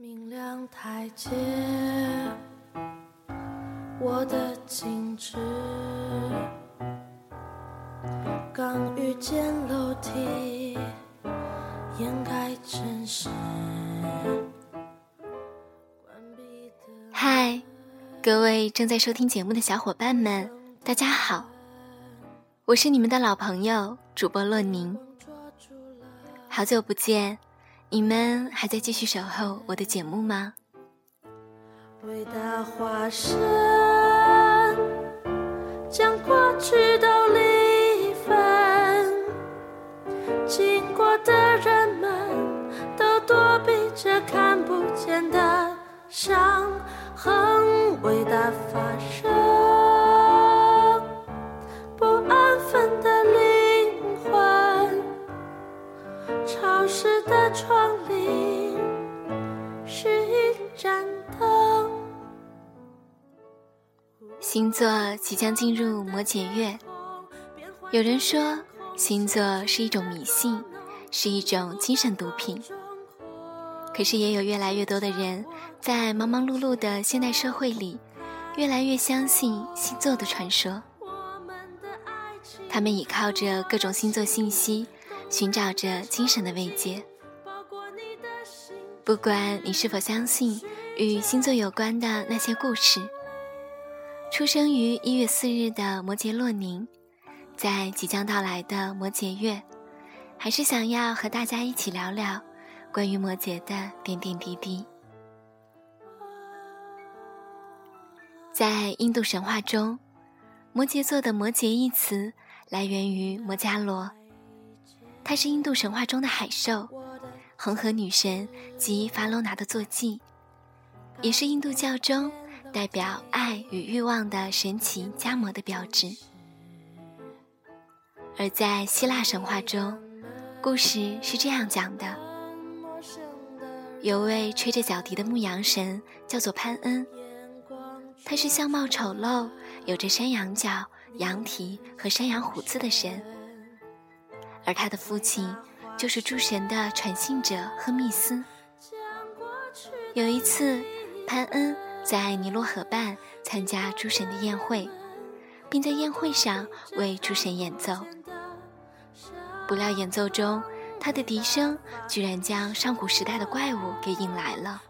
明亮台阶，我的静止，刚遇见楼梯，掩盖真实。嗨，各位正在收听节目的小伙伴们，大家好，我是你们的老朋友主播洛宁，好久不见。你们还在继续守候我的节目吗？伟大化身，将过去都离分，经过的人们都躲避着看不见的伤痕。伟大发生，窗棂是一盏灯。星座即将进入摩羯月，有人说星座是一种迷信，是一种精神毒品。可是也有越来越多的人在忙忙碌碌的现代社会里，越来越相信星座的传说。他们倚靠着各种星座信息，寻找着精神的慰藉。不管你是否相信与星座有关的那些故事。出生于一月四日的摩羯洛宁，在即将到来的摩羯月，还是想要和大家一起聊聊关于摩羯的点点滴滴。在印度神话中，摩羯座的“摩羯”一词来源于摩迦罗，它是印度神话中的海兽，恒河女神及法罗拿的坐骑，也是印度教中。代表爱与欲望的神奇加摩的标志。而在希腊神话中，故事是这样讲的：有位吹着角笛的牧羊神，叫做潘恩。他是相貌丑陋、有着山羊角、羊蹄和山羊胡子的神。而他的父亲就是诸神的传信者赫密斯。有一次，潘恩。在尼罗河畔参加诸神的宴会，并在宴会上为诸神演奏。不料演奏中，他的笛声居然将上古时代的怪物给引来了。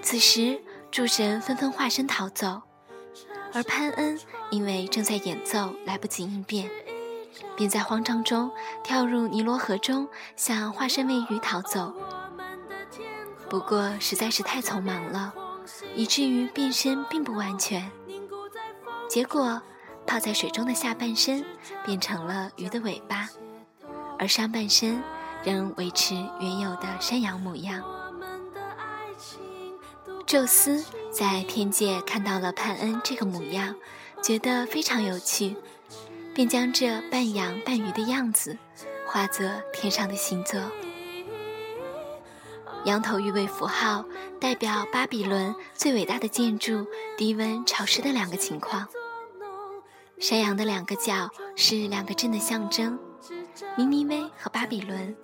此时，诸神纷纷化身逃走，而潘恩因为正在演奏，来不及应变，便在慌张中跳入尼罗河中，想化身为鱼逃走。不过实在是太匆忙了。以至于变身并不完全，结果泡在水中的下半身变成了鱼的尾巴，而上半身仍维持原有的山羊模样。宙斯在天界看到了潘恩这个模样，觉得非常有趣，便将这半羊半鱼的样子画作天上的星座。羊头鱼尾符号，代表巴比伦最伟大的建筑——低温潮湿的两个情况。山羊的两个角是两个镇的象征：尼尼微和巴比伦。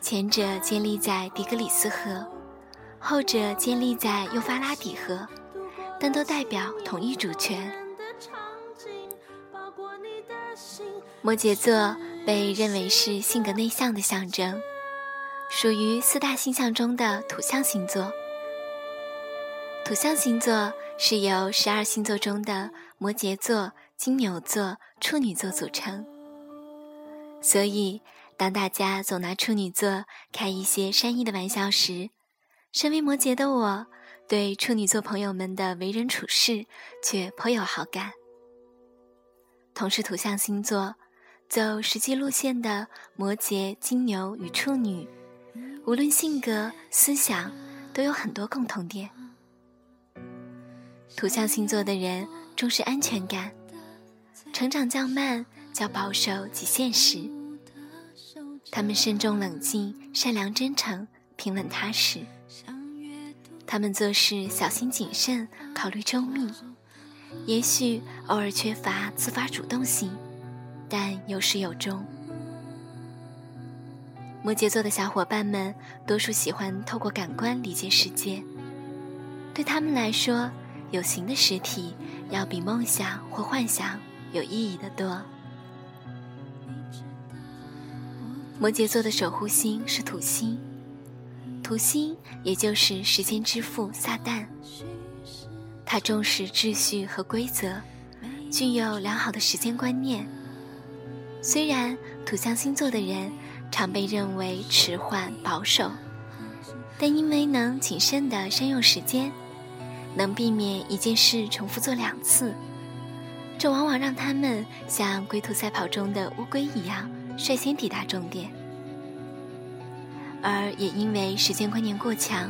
前者建立在底格里斯河，后者建立在幼发拉底河，但都代表同一主权。摩羯座被认为是性格内向的象征。属于四大星象中的土象星座。土象星座是由十二星座中的摩羯座、金牛座、处女座组成。所以，当大家总拿处女座开一些善意的玩笑时，身为摩羯的我，对处女座朋友们的为人处事却颇有好感。同是土象星座，走实际路线的摩羯、金牛与处女。无论性格、思想，都有很多共同点。土象星座的人重视安全感，成长较慢，较保守及现实。他们慎重冷静、善良真诚、平稳踏实。他们做事小心谨慎，考虑周密。也许偶尔缺乏自发主动性，但有始有终。摩羯座的小伙伴们多数喜欢透过感官理解世界，对他们来说，有形的实体要比梦想或幻想有意义的多。摩羯座的守护星是土星，土星也就是时间之父撒旦。他重视秩序和规则，具有良好的时间观念。虽然土象星座的人常被认为迟缓保守，但因为能谨慎地善用时间，能避免一件事重复做两次，这往往让他们像龟兔赛跑中的乌龟一样率先抵达终点。而也因为时间观念过强，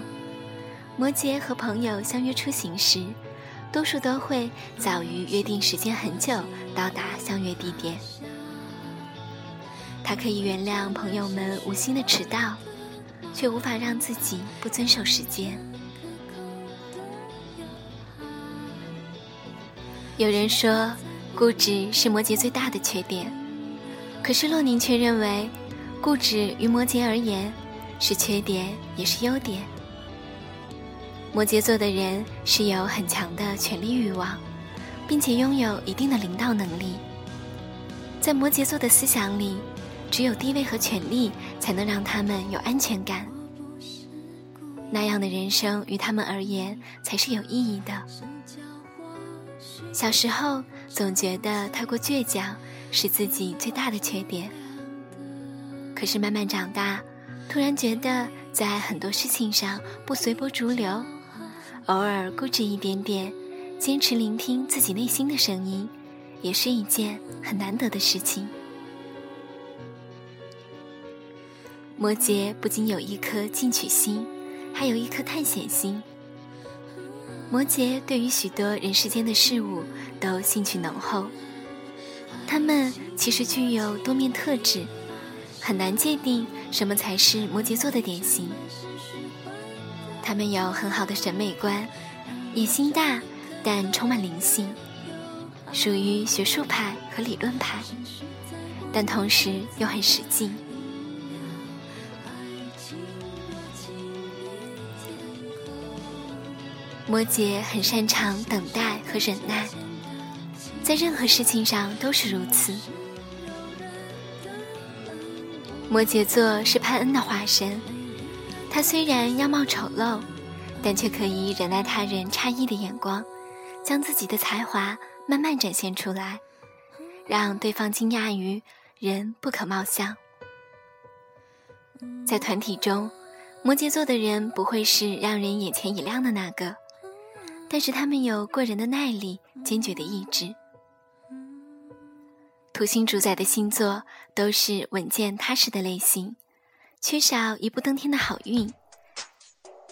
摩羯和朋友相约出行时。多数都会早于约定时间很久到达相约地点。他可以原谅朋友们无心的迟到，却无法让自己不遵守时间。有人说，固执是摩羯最大的缺点，可是洛宁却认为，固执于摩羯而言，是缺点也是优点。摩羯座的人是有很强的权力欲望，并且拥有一定的领导能力。在摩羯座的思想里，只有地位和权力才能让他们有安全感。那样的人生于他们而言才是有意义的。小时候总觉得太过倔强是自己最大的缺点，可是慢慢长大，突然觉得在很多事情上不随波逐流。偶尔固执一点点，坚持聆听自己内心的声音，也是一件很难得的事情。摩羯不仅有一颗进取心，还有一颗探险心。摩羯对于许多人世间的事物都兴趣浓厚，他们其实具有多面特质，很难界定什么才是摩羯座的典型。他们有很好的审美观，野心大，但充满灵性，属于学术派和理论派，但同时又很实际。摩羯很擅长等待和忍耐，在任何事情上都是如此。摩羯座是潘恩的化身。他虽然样貌丑陋，但却可以忍耐他人诧异的眼光，将自己的才华慢慢展现出来，让对方惊讶于人不可貌相。在团体中，摩羯座的人不会是让人眼前一亮的那个，但是他们有过人的耐力、坚决的意志。土星主宰的星座都是稳健踏实的类型。缺少一步登天的好运。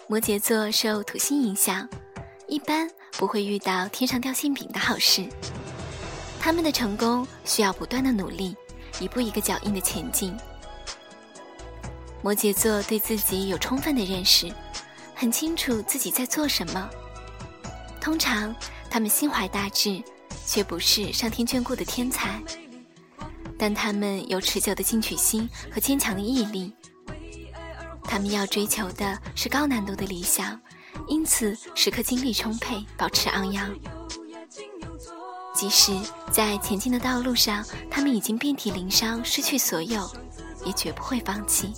摩羯座受土星影响，一般不会遇到天上掉馅饼的好事。他们的成功需要不断的努力，一步一个脚印的前进。摩羯座对自己有充分的认识，很清楚自己在做什么。通常，他们心怀大志，却不是上天眷顾的天才，但他们有持久的进取心和坚强的毅力。他们要追求的是高难度的理想，因此时刻精力充沛，保持昂扬。即使在前进的道路上，他们已经遍体鳞伤，失去所有，也绝不会放弃。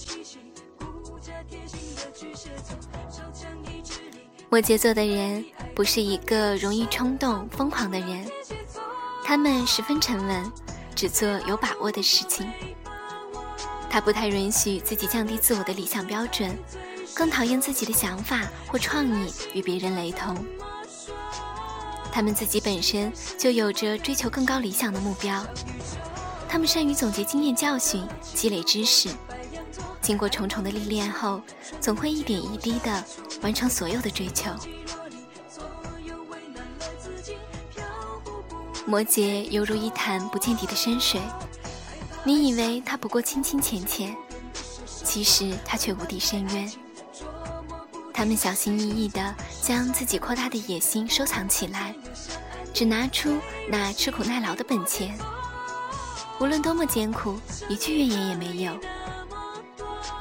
摩羯座的人不是一个容易冲动、疯狂的人，他们十分沉稳，只做有把握的事情。他不太允许自己降低自我的理想标准，更讨厌自己的想法或创意与别人雷同。他们自己本身就有着追求更高理想的目标，他们善于总结经验教训，积累知识。经过重重的历练后，总会一点一滴地完成所有的追求。摩羯犹如一潭不见底的深水。你以为他不过清清浅浅，其实他却无底深渊。他们小心翼翼地将自己扩大的野心收藏起来，只拿出那吃苦耐劳的本钱。无论多么艰苦，一句怨言也没有。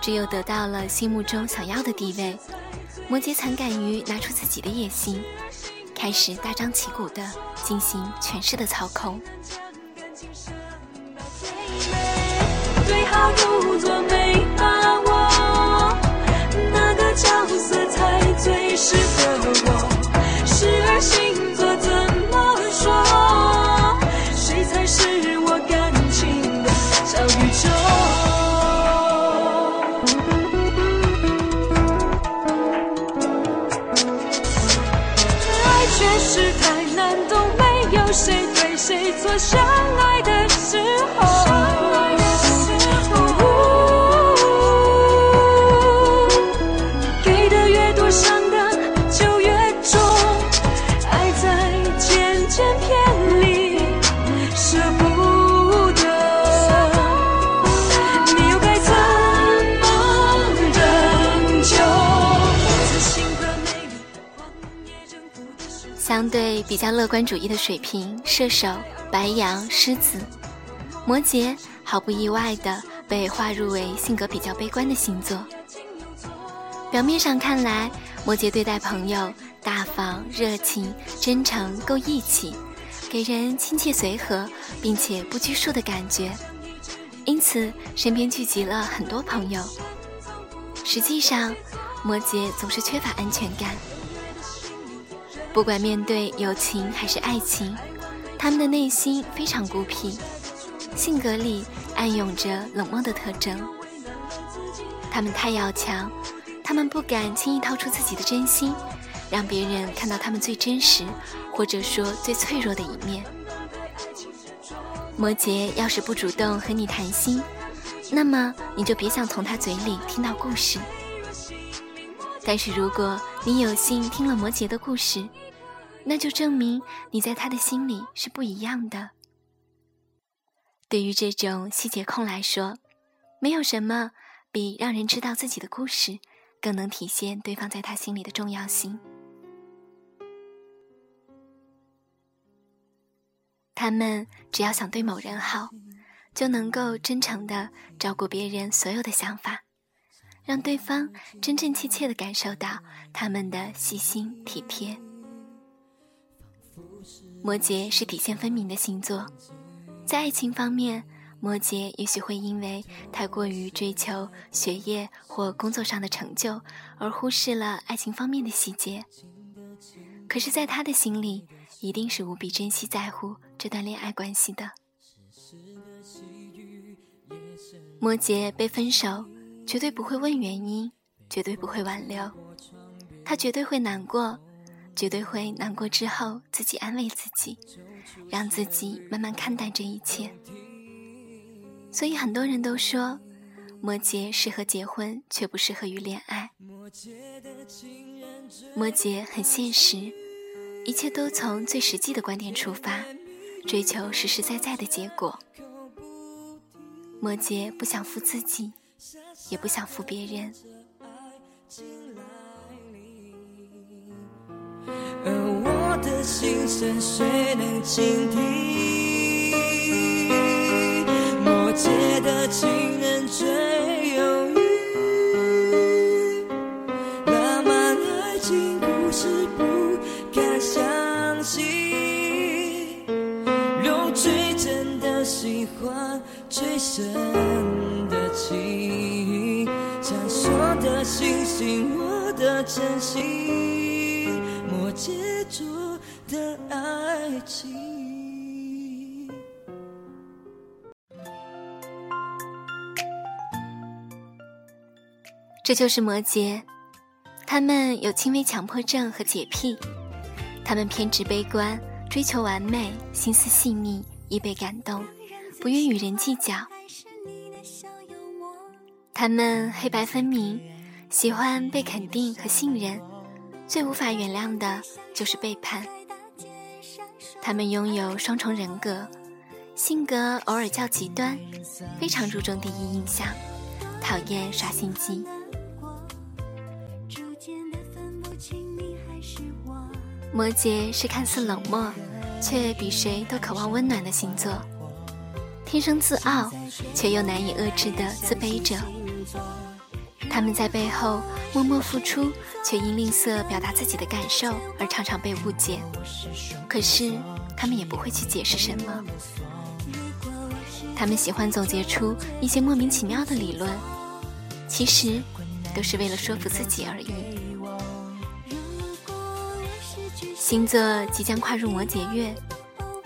只有得到了心目中想要的地位，摩羯才敢于拿出自己的野心，开始大张旗鼓地进行权势的操控。爱确实太难懂，没有谁对谁错，对比较乐观主义的水瓶、射手、白羊、狮子、摩羯，毫不意外地被划入为性格比较悲观的星座。表面上看来，摩羯对待朋友大方、热情、真诚、够义气，给人亲切随和并且不拘束的感觉，因此身边聚集了很多朋友。实际上，摩羯总是缺乏安全感。不管面对友情还是爱情，他们的内心非常孤僻，性格里暗涌着冷漠的特征。他们太要强。他们不敢轻易掏出自己的真心，让别人看到他们最真实，或者说最脆弱的一面。摩羯要是不主动和你谈心，那么你就别想从他嘴里听到故事。但是如果你有幸听了摩羯的故事，那就证明你在他的心里是不一样的。对于这种细节控来说，没有什么比让人知道自己的故事。更能体现对方在他心里的重要性。他们只要想对某人好，就能够真诚的照顾别人所有的想法，让对方真真切切的感受到他们的细心体贴。摩羯是底线分明的星座，在爱情方面。摩羯也许会因为太过于追求学业或工作上的成就，而忽视了爱情方面的细节。可是，在他的心里，一定是无比珍惜在乎这段恋爱关系的。摩羯被分手，绝对不会问原因，绝对不会挽留，他绝对会难过，绝对会难过之后自己安慰自己，让自己慢慢看淡这一切。所以很多人都说，摩羯适合结婚，却不适合于恋爱。摩羯很现实，一切都从最实际的观点出发，追求实实在在的结果。摩羯不想负自己，也不想负别人。的心声，谁能倾听？界的情人最忧郁，浪漫爱情故事不敢相信，用最真的喜欢，最深的情，闪烁的星星，我的真心，摩羯座的爱情。这就是摩羯，他们有轻微强迫症和洁癖，他们偏执悲观，追求完美，心思细腻，易被感动，不愿与人计较。他们黑白分明，喜欢被肯定和信任，最无法原谅的就是背叛。他们拥有双重人格，性格偶尔较极端，非常注重第一印象，讨厌耍心机。摩羯是看似冷漠，却比谁都渴望温暖的星座。天生自傲，却又难以遏制的自卑者。他们在背后默默付出，却因吝啬表达自己的感受而常常被误解。可是他们也不会去解释什么。他们喜欢总结出一些莫名其妙的理论，其实都是为了说服自己而已。星座即将跨入摩羯月，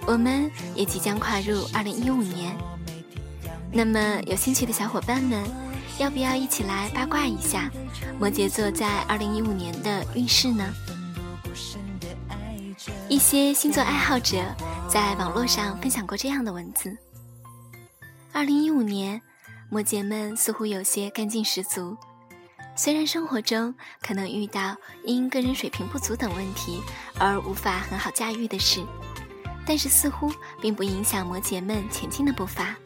我们也即将跨入二零一五年。那么，有兴趣的小伙伴们。要不要一起来八卦一下摩羯座在二零一五年的运势呢？一些星座爱好者在网络上分享过这样的文字：二零一五年，摩羯们似乎有些干劲十足。虽然生活中可能遇到因个人水平不足等问题而无法很好驾驭的事，但是似乎并不影响摩羯们前进的步伐。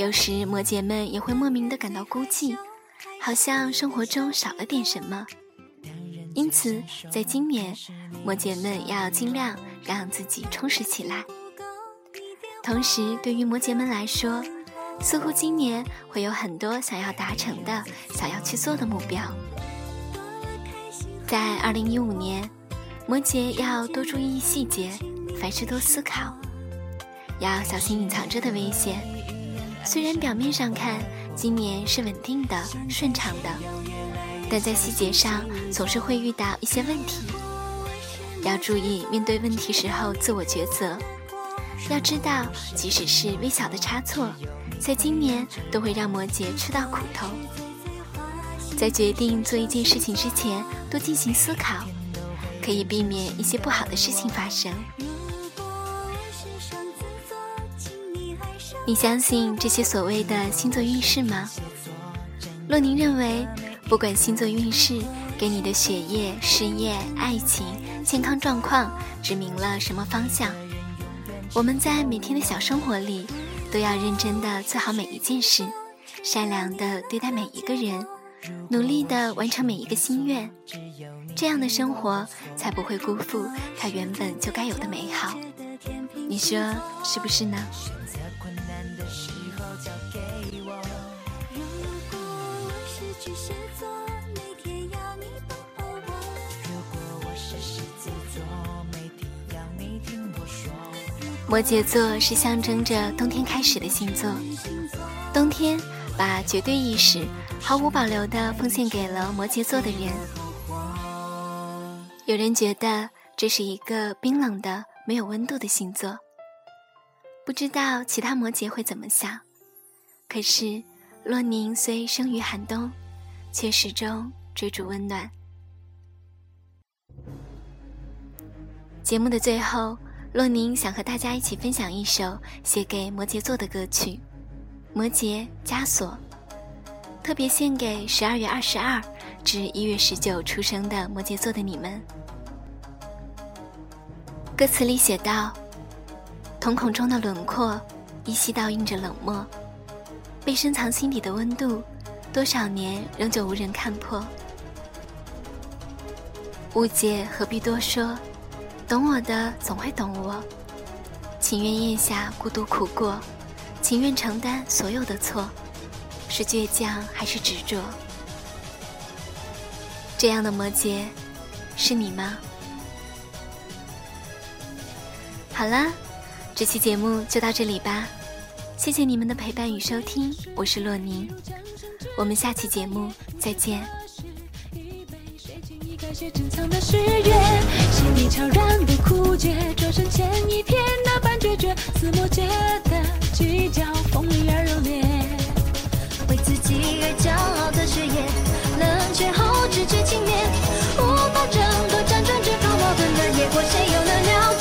有时摩羯们也会莫名的感到孤寂，好像生活中少了点什么。因此，在今年，摩羯们要尽量让自己充实起来。同时，对于摩羯们来说，似乎今年会有很多想要达成的、想要去做的目标。在二零一五年，摩羯要多注意细节，凡事多思考，要小心隐藏着的危险。虽然表面上看今年是稳定的、顺畅的，但在细节上总是会遇到一些问题。要注意面对问题时候自我抉择。要知道，即使是微小的差错，在今年都会让摩羯吃到苦头。在决定做一件事情之前，多进行思考，可以避免一些不好的事情发生。你相信这些所谓的星座运势吗？洛宁认为，不管星座运势给你的学业、事业、爱情、健康状况指明了什么方向，我们在每天的小生活里都要认真的做好每一件事，善良的对待每一个人，努力的完成每一个心愿，这样的生活才不会辜负它原本就该有的美好。你说是不是呢？摩羯座是象征着冬天开始的星座，冬天把绝对意识毫无保留地奉献给了摩羯座的人。有人觉得这是一个冰冷的、没有温度的星座，不知道其他摩羯会怎么想。可是，洛宁虽生于寒冬，却始终追逐温暖。节目的最后。洛宁想和大家一起分享一首写给摩羯座的歌曲《摩羯枷锁》，特别献给十二月二十二至一月十九出生的摩羯座的你们。歌词里写道：“瞳孔中的轮廓依稀倒映着冷漠，被深藏心底的温度，多少年仍旧无人看破。误解何必多说。”懂我的总会懂我，情愿咽下孤独苦过，情愿承担所有的错，是倔强还是执着？这样的摩羯，是你吗？好了，这期节目就到这里吧，谢谢你们的陪伴与收听，我是洛宁，我们下期节目再见。那些珍藏的誓约，心底悄然的枯竭，转身前一天那般决绝，似魔界的计较，锋利而热烈。为自己而骄傲的血液，冷却后直觉轻蔑，无法挣脱辗转之中矛盾的野火，谁又能了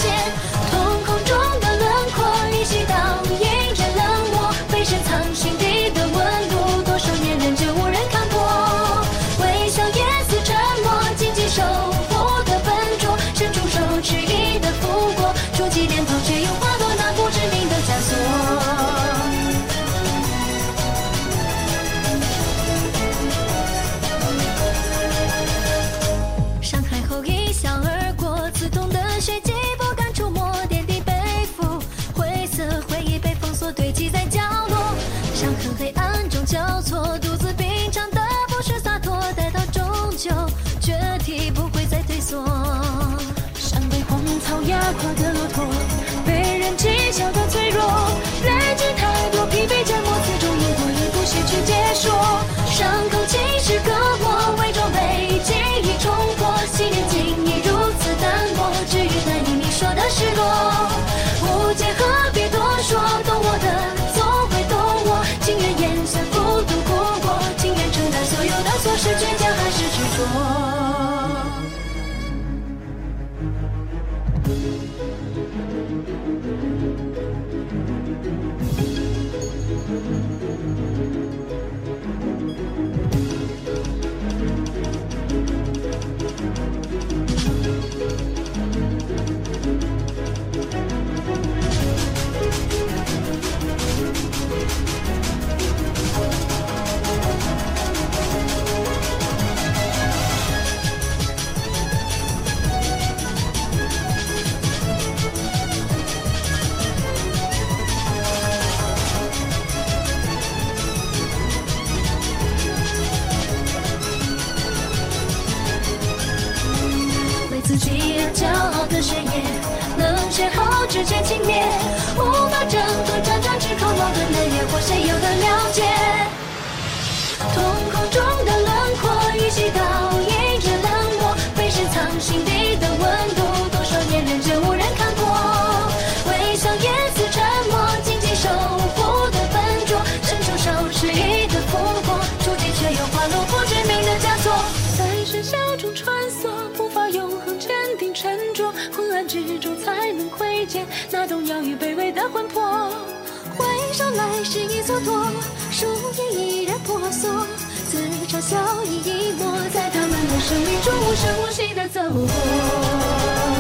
之中才能窥见那动摇与卑微的魂魄。回首来时已蹉跎，树叶依然婆娑，自嘲笑意一抹，在他们的生命中无声无息地走过。